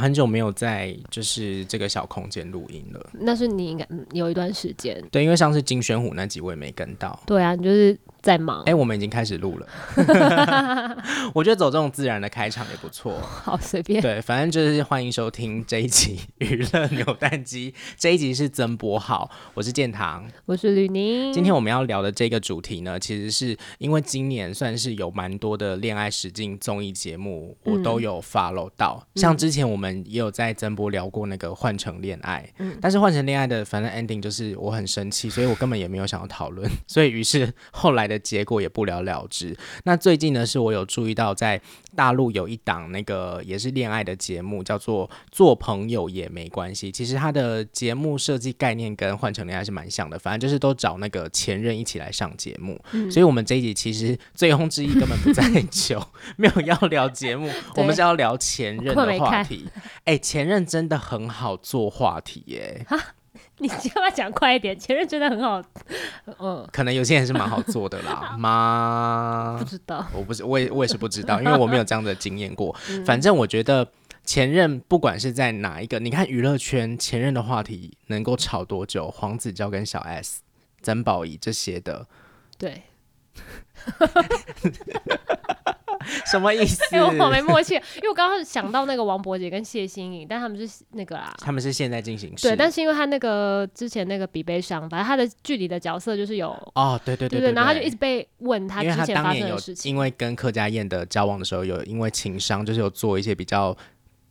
很久没有在就是这个小空间录音了。那是你应该有一段时间。对，因为上次金宣虎那几位没跟到。对啊，你就是在忙。哎、欸，我们已经开始录了。我觉得走这种自然的开场也不错。好，随便。对，反正就是欢迎收听这一集娱乐扭蛋机。这一集是曾博好，我是建堂，我是吕宁。今天我们要聊的这个主题呢，其实是因为今年算是有蛮多的恋爱实境综艺节目，我都有 follow 到。嗯、像之前我们。也有在曾博聊过那个换乘恋爱，嗯，但是换乘恋爱的反正 ending 就是我很生气，所以我根本也没有想要讨论，所以于是后来的结果也不了了之。那最近呢，是我有注意到在大陆有一档那个也是恋爱的节目，叫做《做朋友也没关系》。其实它的节目设计概念跟换成恋爱是蛮像的，反正就是都找那个前任一起来上节目。嗯，所以我们这一集其实醉翁之意根本不在 酒，没有要聊节目，我们是要聊前任的话题。哎、欸，前任真的很好做话题耶！哈，你要不要讲快一点？前任真的很好，嗯，可能有些人是蛮好做的啦，吗？不知道，我不是，我也我也是不知道，因为我没有这样的经验过。反正我觉得前任不管是在哪一个，你看娱乐圈前任的话题能够吵多久？黄子佼跟小 S、曾宝仪这些的，对。什么意思？因 为我没默契，因为我刚刚想到那个王柏杰跟谢欣颖，但他们是那个啦，他们是现在进行式。对，但是因为他那个之前那个比悲伤，反正他的剧里的角色就是有哦，对对对对，对，然后他就一直被问他之前发生的事情，因为，因为跟客家燕的交往的时候有因为情商，就是有做一些比较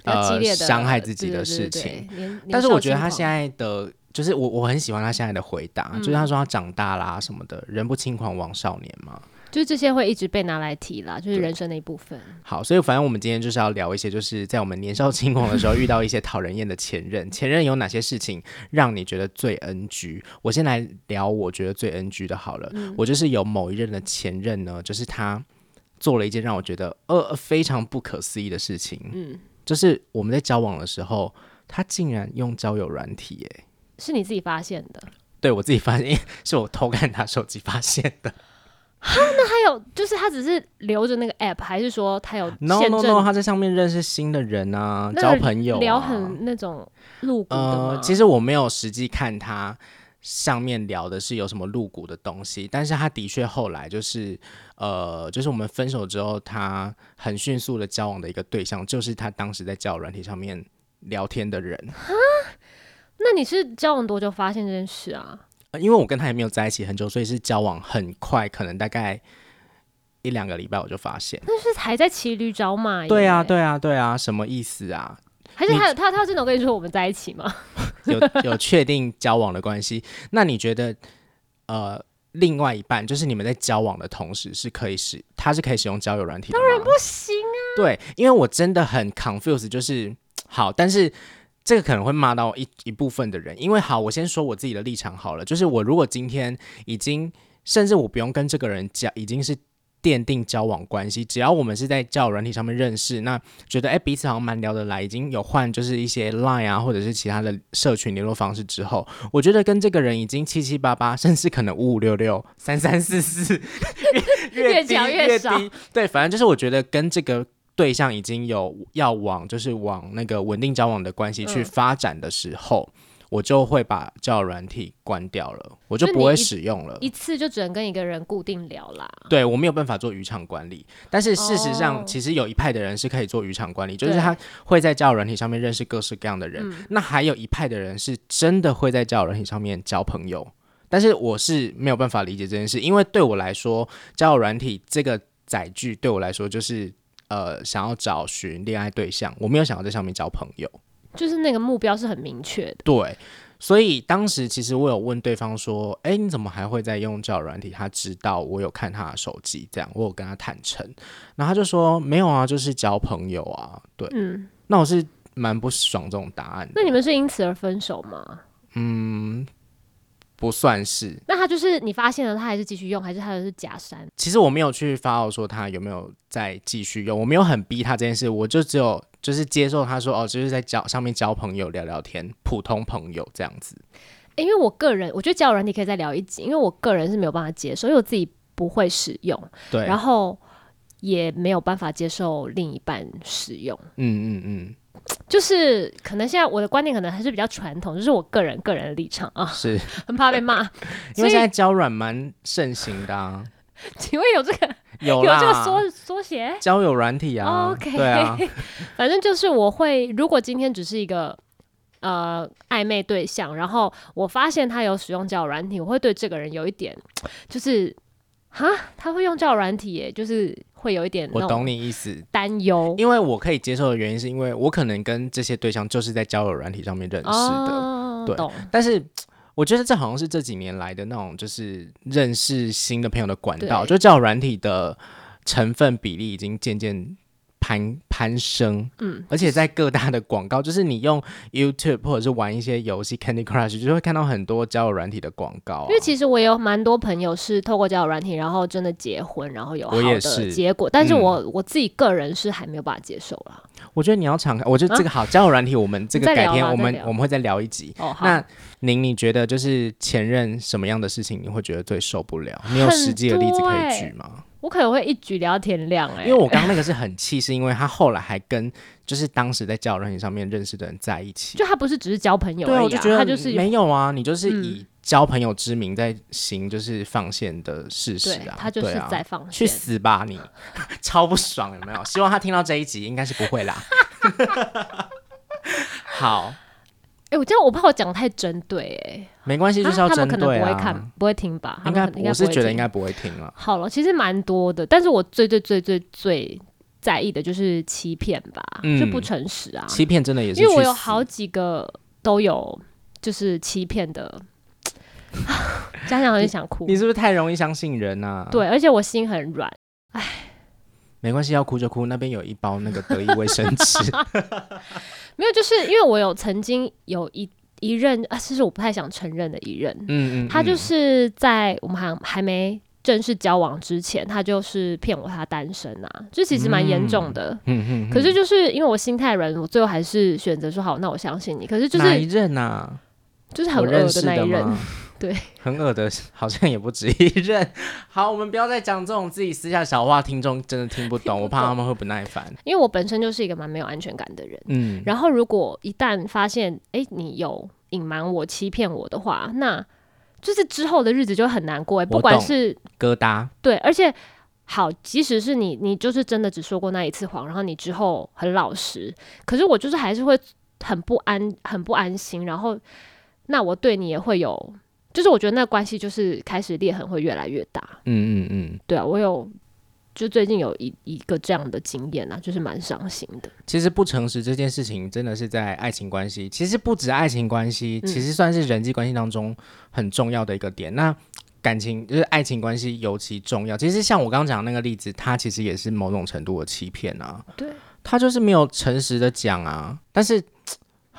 呃激烈的伤害自己的事情。对对对对，但是我觉得他现在的就是我我很喜欢他现在的回答，嗯、就是他说他长大啦什么的，人不轻狂枉少年嘛。就是这些会一直被拿来提啦，就是人生的一部分。好，所以反正我们今天就是要聊一些，就是在我们年少轻狂的时候遇到一些讨人厌的前任。前任有哪些事情让你觉得最 NG？我先来聊我觉得最 NG 的好了。嗯、我就是有某一任的前任呢，就是他做了一件让我觉得呃非常不可思议的事情。嗯，就是我们在交往的时候，他竟然用交友软体、欸，哎，是你自己发现的？对，我自己发现，是我偷看他手机发现的。哈，那还有就是他只是留着那个 app，还是说他有？No No No，他在上面认识新的人啊，交朋友、啊，聊很那种露骨？呃，其实我没有实际看他上面聊的是有什么露骨的东西，但是他的确后来就是呃，就是我们分手之后，他很迅速的交往的一个对象，就是他当时在交友软体上面聊天的人。哈，那你是交往多久发现这件事啊？因为我跟他也没有在一起很久，所以是交往很快，可能大概一两个礼拜我就发现。那是还在骑驴找马。对啊，对啊，对啊，什么意思啊？还是他有他他真的跟你说我们在一起吗？有有确定交往的关系？那你觉得呃，另外一半就是你们在交往的同时是可以使他是可以使用交友软体的？当然不行啊。对，因为我真的很 confused，就是好，但是。这个可能会骂到一一部分的人，因为好，我先说我自己的立场好了，就是我如果今天已经，甚至我不用跟这个人讲，已经是奠定交往关系，只要我们是在交友软体上面认识，那觉得哎彼此好像蛮聊得来，已经有换就是一些 Line 啊或者是其他的社群联络方式之后，我觉得跟这个人已经七七八八，甚至可能五五六六、三三四四，越讲越，越少，对，反正就是我觉得跟这个。对象已经有要往，就是往那个稳定交往的关系去发展的时候，嗯、我就会把交友软体关掉了，我就不会使用了。一,一次就只能跟一个人固定聊啦。对，我没有办法做渔场管理，但是事实上，其实有一派的人是可以做渔场管理，哦、就是他会在交友软体上面认识各式各样的人。嗯、那还有一派的人是真的会在交友软体上面交朋友，但是我是没有办法理解这件事，因为对我来说，交友软体这个载具对我来说就是。呃，想要找寻恋爱对象，我没有想要在上面交朋友，就是那个目标是很明确的。对，所以当时其实我有问对方说：“哎，你怎么还会在用交友软体？”他知道我有看他的手机，这样我有跟他坦诚，然后他就说：“没有啊，就是交朋友啊。”对，嗯，那我是蛮不爽这种答案。那你们是因此而分手吗？嗯。不算是，那他就是你发现了，他还是继续用，还是他的是假删？其实我没有去发我说他有没有再继续用，我没有很逼他这件事，我就只有就是接受他说哦，就是在交上面交朋友聊聊天，普通朋友这样子。因为我个人，我觉得交友软体可以再聊一集，因为我个人是没有办法接受，因为我自己不会使用，对，然后也没有办法接受另一半使用。嗯嗯嗯。就是可能现在我的观念可能还是比较传统，就是我个人个人的立场啊，是。很怕被骂，因为现在交软蛮盛行的啊。请问有这个有有这个缩缩写？交友软体啊？OK，对啊，反正就是我会，如果今天只是一个呃暧昧对象，然后我发现他有使用交友软体，我会对这个人有一点就是哈，他会用交友软体耶，就是会有一点我懂你意思。担忧，因为我可以接受的原因是因为我可能跟这些对象就是在交友软体上面认识的，哦、对，但是。我觉得这好像是这几年来的那种，就是认识新的朋友的管道，就交友软体的成分比例已经渐渐攀攀升。嗯，而且在各大的广告，就是你用 YouTube 或者是玩一些游戏 Candy Crush，就会看到很多交友软体的广告啊。因为其实我也有蛮多朋友是透过交友软体，然后真的结婚，然后有好的结果。但是我、嗯、我自己个人是还没有办法接受啦。我觉得你要敞开，我觉得这个好交友软体，我们这个改天我们我们会再聊一集。哦，那您你觉得就是前任什么样的事情你会觉得最受不了？你有实际的例子可以举吗？我可能会一举聊到天亮哎、欸，因为我刚刚那个是很气，是因为他后来还跟就是当时在交友软件上面认识的人在一起，就他不是只是交朋友而已、啊，对，我就觉得他就是没有啊，你就是以交朋友之名在行就是放线的事实啊，他就是在放线、啊，去死吧你，超不爽有没有？希望他听到这一集，应该是不会啦。好。哎、欸，我这样我怕我讲太针对哎、欸，没关系，就是要针对啊。他们可能不会看，不会听吧？应该，我是觉得应该不会听了。好了，其实蛮多的，但是我最最最最最在意的就是欺骗吧，嗯、就不诚实啊。欺骗真的也是，因为我有好几个都有就是欺骗的 想想很想哭你。你是不是太容易相信人啊？对，而且我心很软，哎，没关系，要哭就哭。那边有一包那个得意卫生纸。没有，就是因为我有曾经有一一任啊，其实我不太想承认的一任，嗯嗯，他就是在我们还还没正式交往之前，他就是骗我他单身啊，这其实蛮严重的，嗯嗯，可是就是因为我心太软，我最后还是选择说好，那我相信你。可是就是哪一任啊？就是很恶的那一任。对，很恶的，好像也不止一任。好，我们不要再讲这种自己私下小话，听众真的听不懂，我怕他们会不耐烦。因为我本身就是一个蛮没有安全感的人，嗯，然后如果一旦发现，哎，你有隐瞒我、欺骗我的话，那就是之后的日子就很难过。不管是疙瘩，对，而且好，即使是你，你就是真的只说过那一次谎，然后你之后很老实，可是我就是还是会很不安、很不安心，然后那我对你也会有。就是我觉得那关系就是开始裂痕会越来越大。嗯嗯嗯，对啊，我有就最近有一一个这样的经验啊，就是蛮伤心的。其实不诚实这件事情真的是在爱情关系，其实不止爱情关系，其实算是人际关系当中很重要的一个点。嗯、那感情就是爱情关系尤其重要。其实像我刚刚讲的那个例子，它其实也是某种程度的欺骗啊。对，他就是没有诚实的讲啊，但是。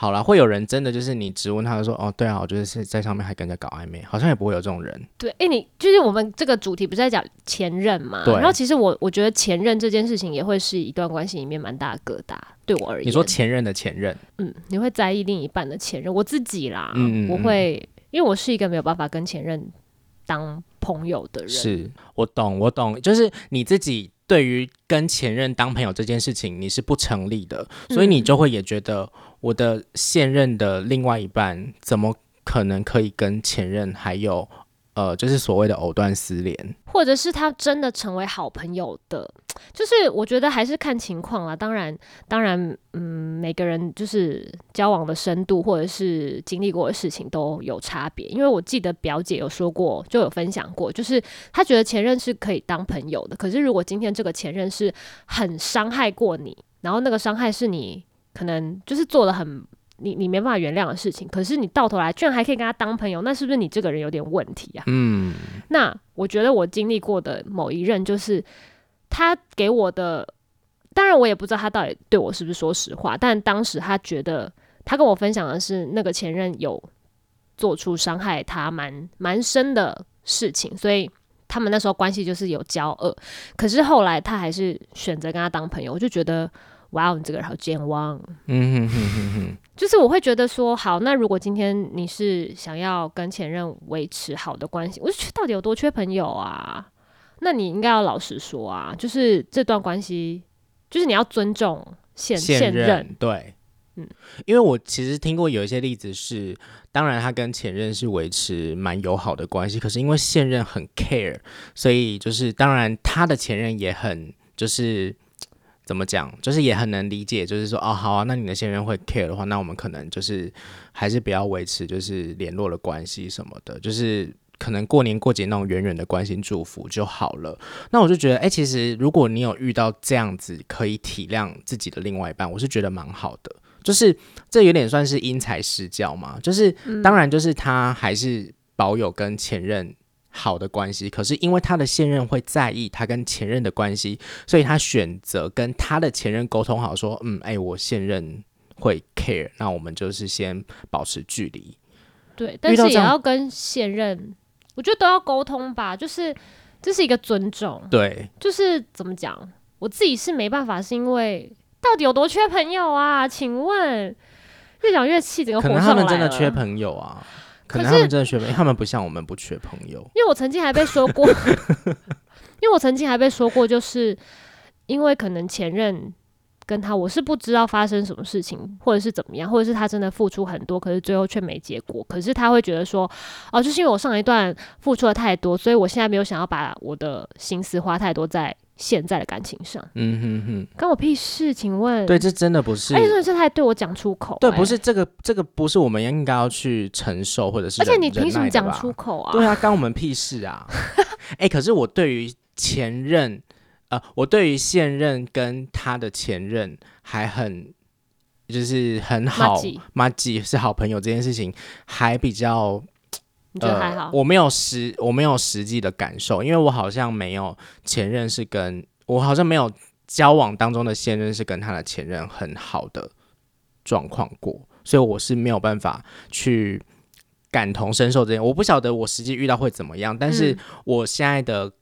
好了，会有人真的就是你质问他就说哦，对啊，我觉得是在上面还跟着搞暧昧，好像也不会有这种人。对，哎、欸，你就是我们这个主题不是在讲前任嘛？对。然后其实我我觉得前任这件事情也会是一段关系里面蛮大的疙瘩，对我而言。你说前任的前任，嗯，你会在意另一半的前任？我自己啦，嗯，嗯，嗯，我会，因为我是一个没有办法跟前任当朋友的人。是我懂，我懂，就是你自己对于跟前任当朋友这件事情你是不成立的，所以你就会也觉得。嗯我的现任的另外一半怎么可能可以跟前任还有呃，就是所谓的藕断丝连，或者是他真的成为好朋友的，就是我觉得还是看情况啦。当然，当然，嗯，每个人就是交往的深度或者是经历过的事情都有差别。因为我记得表姐有说过，就有分享过，就是她觉得前任是可以当朋友的，可是如果今天这个前任是很伤害过你，然后那个伤害是你。可能就是做了很你你没办法原谅的事情，可是你到头来居然还可以跟他当朋友，那是不是你这个人有点问题啊？嗯，那我觉得我经历过的某一任，就是他给我的，当然我也不知道他到底对我是不是说实话，但当时他觉得他跟我分享的是那个前任有做出伤害他蛮蛮深的事情，所以他们那时候关系就是有交恶，可是后来他还是选择跟他当朋友，我就觉得。哇哦，你这个人好健忘。嗯哼哼哼哼，就是我会觉得说，好，那如果今天你是想要跟前任维持好的关系，我就到底有多缺朋友啊？那你应该要老实说啊，就是这段关系，就是你要尊重现现任，对嗯，因为我其实听过有一些例子是，当然他跟前任是维持蛮友好的关系，可是因为现任很 care，所以就是当然他的前任也很就是怎么讲，就是也很能理解，就是说哦好啊，那你的现任会 care 的话，那我们可能就是还是不要维持就是联络的关系什么的，就是。可能过年过节那种远远的关心祝福就好了。那我就觉得，哎、其实如果你有遇到这样子可以体谅自己的另外一半，我是觉得蛮好的。就是这有点算是因材施教嘛。就是当然，就是他还是保有跟前任好的关系，可是因为他的现任会在意他跟前任的关系，所以他选择跟他的前任沟通好，说，嗯，哎、欸，我现任会 care，那我们就是先保持距离。对，但是也要跟现任。我觉得都要沟通吧，就是这是一个尊重。对，就是怎么讲，我自己是没办法，是因为到底有多缺朋友啊？请问，越讲越气，整个火上来了。可能他们真的缺朋友啊，可能他们真的缺朋友，他们不像我们不缺朋友。因为我曾经还被说过，因为我曾经还被说过，就是因为可能前任。跟他，我是不知道发生什么事情，或者是怎么样，或者是他真的付出很多，可是最后却没结果。可是他会觉得说，哦，就是因为我上一段付出了太多，所以我现在没有想要把我的心思花太多在现在的感情上。嗯哼哼，关我屁事？请问？对，这真的不是。哎，所以这他还对我讲出口。对，不是这个，这个不是我们应该要去承受，或者是。而且你凭什么讲出口啊？对啊，关我们屁事啊！哎，可是我对于前任。呃，我对于现任跟他的前任还很，就是很好，马吉是好朋友这件事情还比较，你觉得还好？呃，我没有实我没有实际的感受，因为我好像没有前任是跟我好像没有交往当中的现任是跟他的前任很好的状况过，所以我是没有办法去感同身受这件。我不晓得我实际遇到会怎么样，但是我现在的。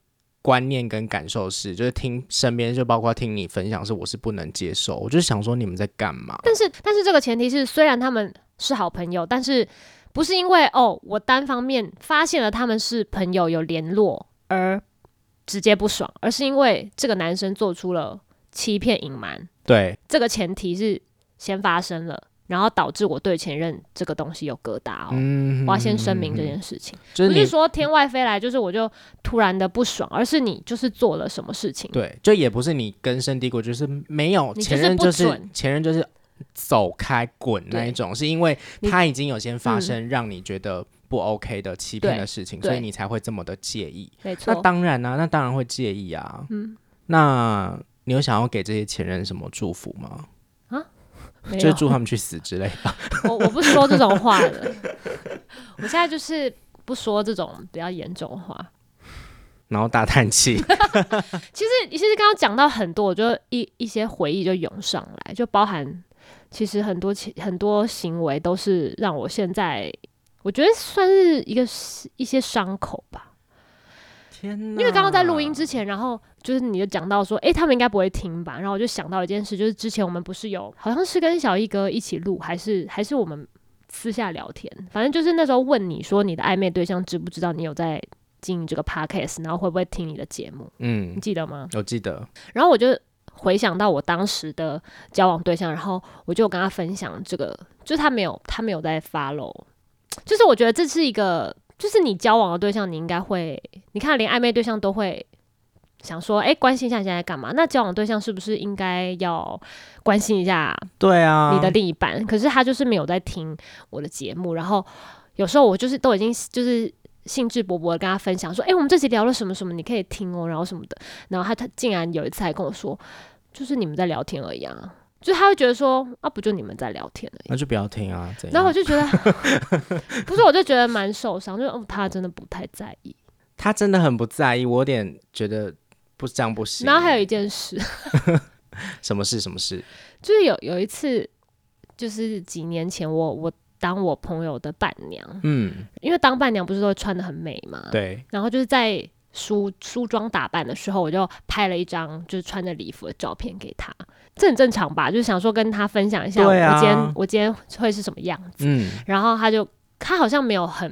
观念跟感受是，就是听身边，就包括听你分享，是我是不能接受。我就想说，你们在干嘛？但是，但是这个前提是，虽然他们是好朋友，但是不是因为哦，我单方面发现了他们是朋友有联络而直接不爽，而是因为这个男生做出了欺骗隐瞒。对，这个前提是先发生了。然后导致我对前任这个东西有疙瘩哦，嗯、我要先声明这件事情，就是、不是说天外飞来，就是我就突然的不爽，而是你就是做了什么事情。对，就也不是你根深蒂固，就是没有前任就是前任就是走开滚那一种，是因为他已经有先发生让你觉得不 OK 的欺骗的事情，所以你才会这么的介意。没错，那当然啊，那当然会介意啊。嗯，那你有想要给这些前任什么祝福吗？啊就祝他们去死之类的。我我不说这种话的，我现在就是不说这种比较严重的话。然后大叹气。其实其实刚刚讲到很多，我觉得一一些回忆就涌上来，就包含其实很多很多行为都是让我现在我觉得算是一个一些伤口吧。天因为刚刚在录音之前，然后就是你就讲到说，诶，他们应该不会听吧？然后我就想到一件事，就是之前我们不是有好像是跟小易哥一起录，还是还是我们私下聊天，反正就是那时候问你说，你的暧昧对象知不知道你有在经营这个 podcast，然后会不会听你的节目？嗯，你记得吗？我记得。然后我就回想到我当时的交往对象，然后我就跟他分享这个，就是他没有他没有在 follow，就是我觉得这是一个。就是你交往的对象，你应该会，你看连暧昧对象都会想说，哎，关心一下你现在干嘛？那交往对象是不是应该要关心一下？对啊，你的另一半。可是他就是没有在听我的节目，然后有时候我就是都已经就是兴致勃勃的跟他分享说，哎，我们这集聊了什么什么，你可以听哦，然后什么的。然后他他竟然有一次还跟我说，就是你们在聊天而已啊。就他会觉得说啊，不就你们在聊天而已，那就不要听啊。然后我就觉得，不是，我就觉得蛮受伤，就哦，他真的不太在意，他真的很不在意，我有点觉得不这样不行。然后还有一件事，什么事？什么事？就是有有一次，就是几年前我，我我当我朋友的伴娘，嗯，因为当伴娘不是都穿的很美嘛，对。然后就是在梳梳妆打扮的时候，我就拍了一张就是穿着礼服的照片给他。这很正常吧，就是想说跟他分享一下，我今天、啊、我今天会是什么样子。嗯，然后他就他好像没有很，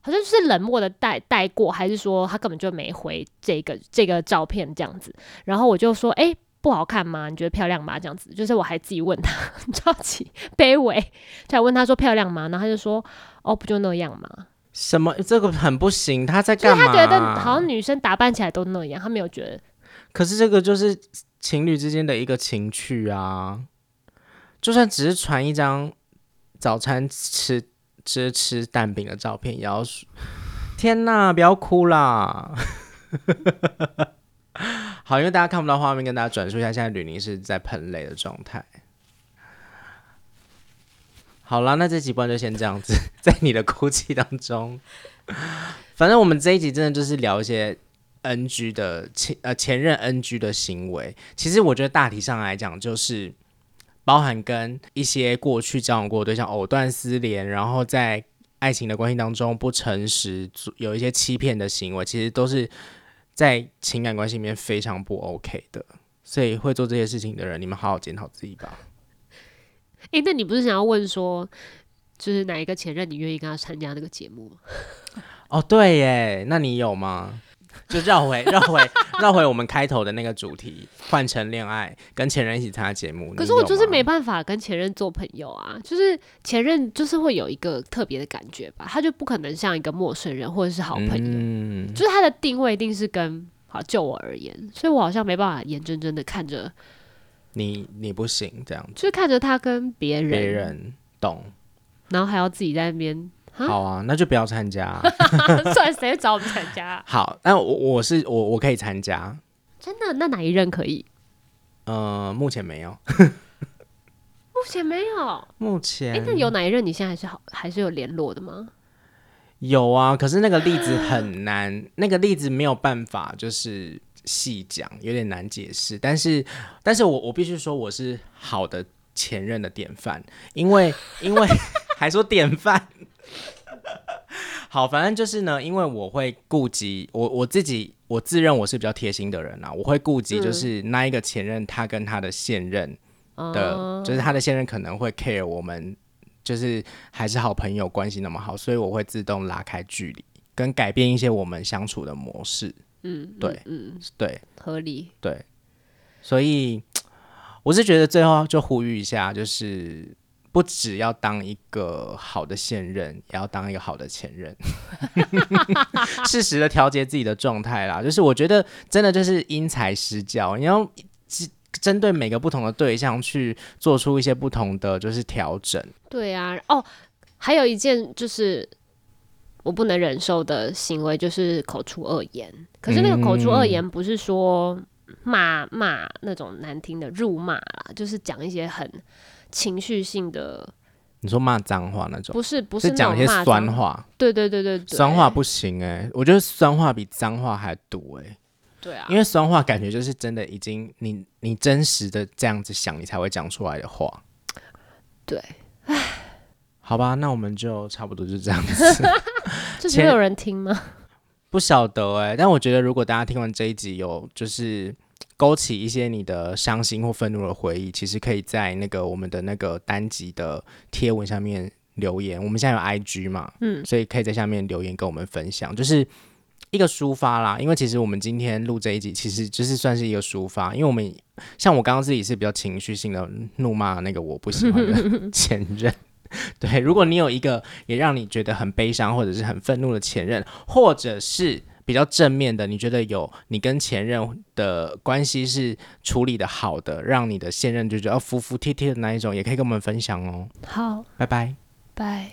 好像就是冷漠的带带过，还是说他根本就没回这个这个照片这样子。然后我就说，哎，不好看吗？你觉得漂亮吗？这样子，就是我还自己问他，超级卑微，就问他说漂亮吗？然后他就说，哦，不就那样吗？什么？这个很不行，他在干嘛？他觉得好像女生打扮起来都那样，他没有觉得。可是这个就是情侣之间的一个情趣啊，就算只是传一张早餐吃吃吃蛋饼的照片，也要天哪，不要哭啦！好，因为大家看不到画面，跟大家转述一下，现在吕宁是在喷泪的状态。好了，那这集不然就先这样子，在你的哭泣当中。反正我们这一集真的就是聊一些 NG 的前呃前任 NG 的行为。其实我觉得大体上来讲，就是包含跟一些过去交往过的对象藕断丝连，然后在爱情的关系当中不诚实，有一些欺骗的行为，其实都是。在情感关系里面非常不 OK 的，所以会做这些事情的人，你们好好检讨自己吧。诶、欸，那你不是想要问说，就是哪一个前任你愿意跟他参加那个节目吗？哦，对耶，那你有吗？就绕回绕回绕回我们开头的那个主题，换成恋爱，跟前任一起参加节目。可是我就是没办法跟前任做朋友啊，就是前任就是会有一个特别的感觉吧，他就不可能像一个陌生人或者是好朋友，嗯、就是他的定位一定是跟好就我而言，所以我好像没办法眼睁睁的看着你，你不行这样子，就是看着他跟别人别人懂，然后还要自己在那边。好啊，那就不要参加。算谁找我们参加？好，那我我是我我可以参加。真的？那哪一任可以？呃，目前没有。目前没有。目前。哎、欸，那有哪一任你现在还是好还是有联络的吗？有啊，可是那个例子很难，那个例子没有办法就是细讲，有点难解释。但是，但是我我必须说我是好的前任的典范，因为因为还说典范。好，反正就是呢，因为我会顾及我我自己，我自认我是比较贴心的人啊，我会顾及就是那一个前任，他跟他的现任的，嗯、就是他的现任可能会 care 我们，就是还是好朋友关系那么好，所以我会自动拉开距离，跟改变一些我们相处的模式。嗯，对，嗯，对，合理，对，所以 我是觉得最后就呼吁一下，就是。不只要当一个好的现任，也要当一个好的前任，适时的调节自己的状态啦。就是我觉得真的就是因材施教，你要针对每个不同的对象去做出一些不同的就是调整。对啊，哦，还有一件就是我不能忍受的行为就是口出恶言。可是那个口出恶言不是说骂骂那种难听的辱骂啦，就是讲一些很。情绪性的，你说骂脏话那种，不是不是讲一些酸话，对对对对，对，酸话不行哎、欸，我觉得酸话比脏话还毒哎、欸，对啊，因为酸话感觉就是真的已经你你真实的这样子想，你才会讲出来的话，对，唉，好吧，那我们就差不多就这样子，就是没有人听吗？不晓得哎、欸，但我觉得如果大家听完这一集有就是。勾起一些你的伤心或愤怒的回忆，其实可以在那个我们的那个单集的贴文下面留言。我们现在有 IG 嘛，嗯，所以可以在下面留言跟我们分享，就是一个抒发啦。因为其实我们今天录这一集，其实就是算是一个抒发。因为我们像我刚刚自己是比较情绪性的怒骂那个我不喜欢的 前任，对。如果你有一个也让你觉得很悲伤或者是很愤怒的前任，或者是。比较正面的，你觉得有你跟前任的关系是处理的好的，让你的现任就觉得服服帖帖的那一种，也可以跟我们分享哦。好，拜拜，拜。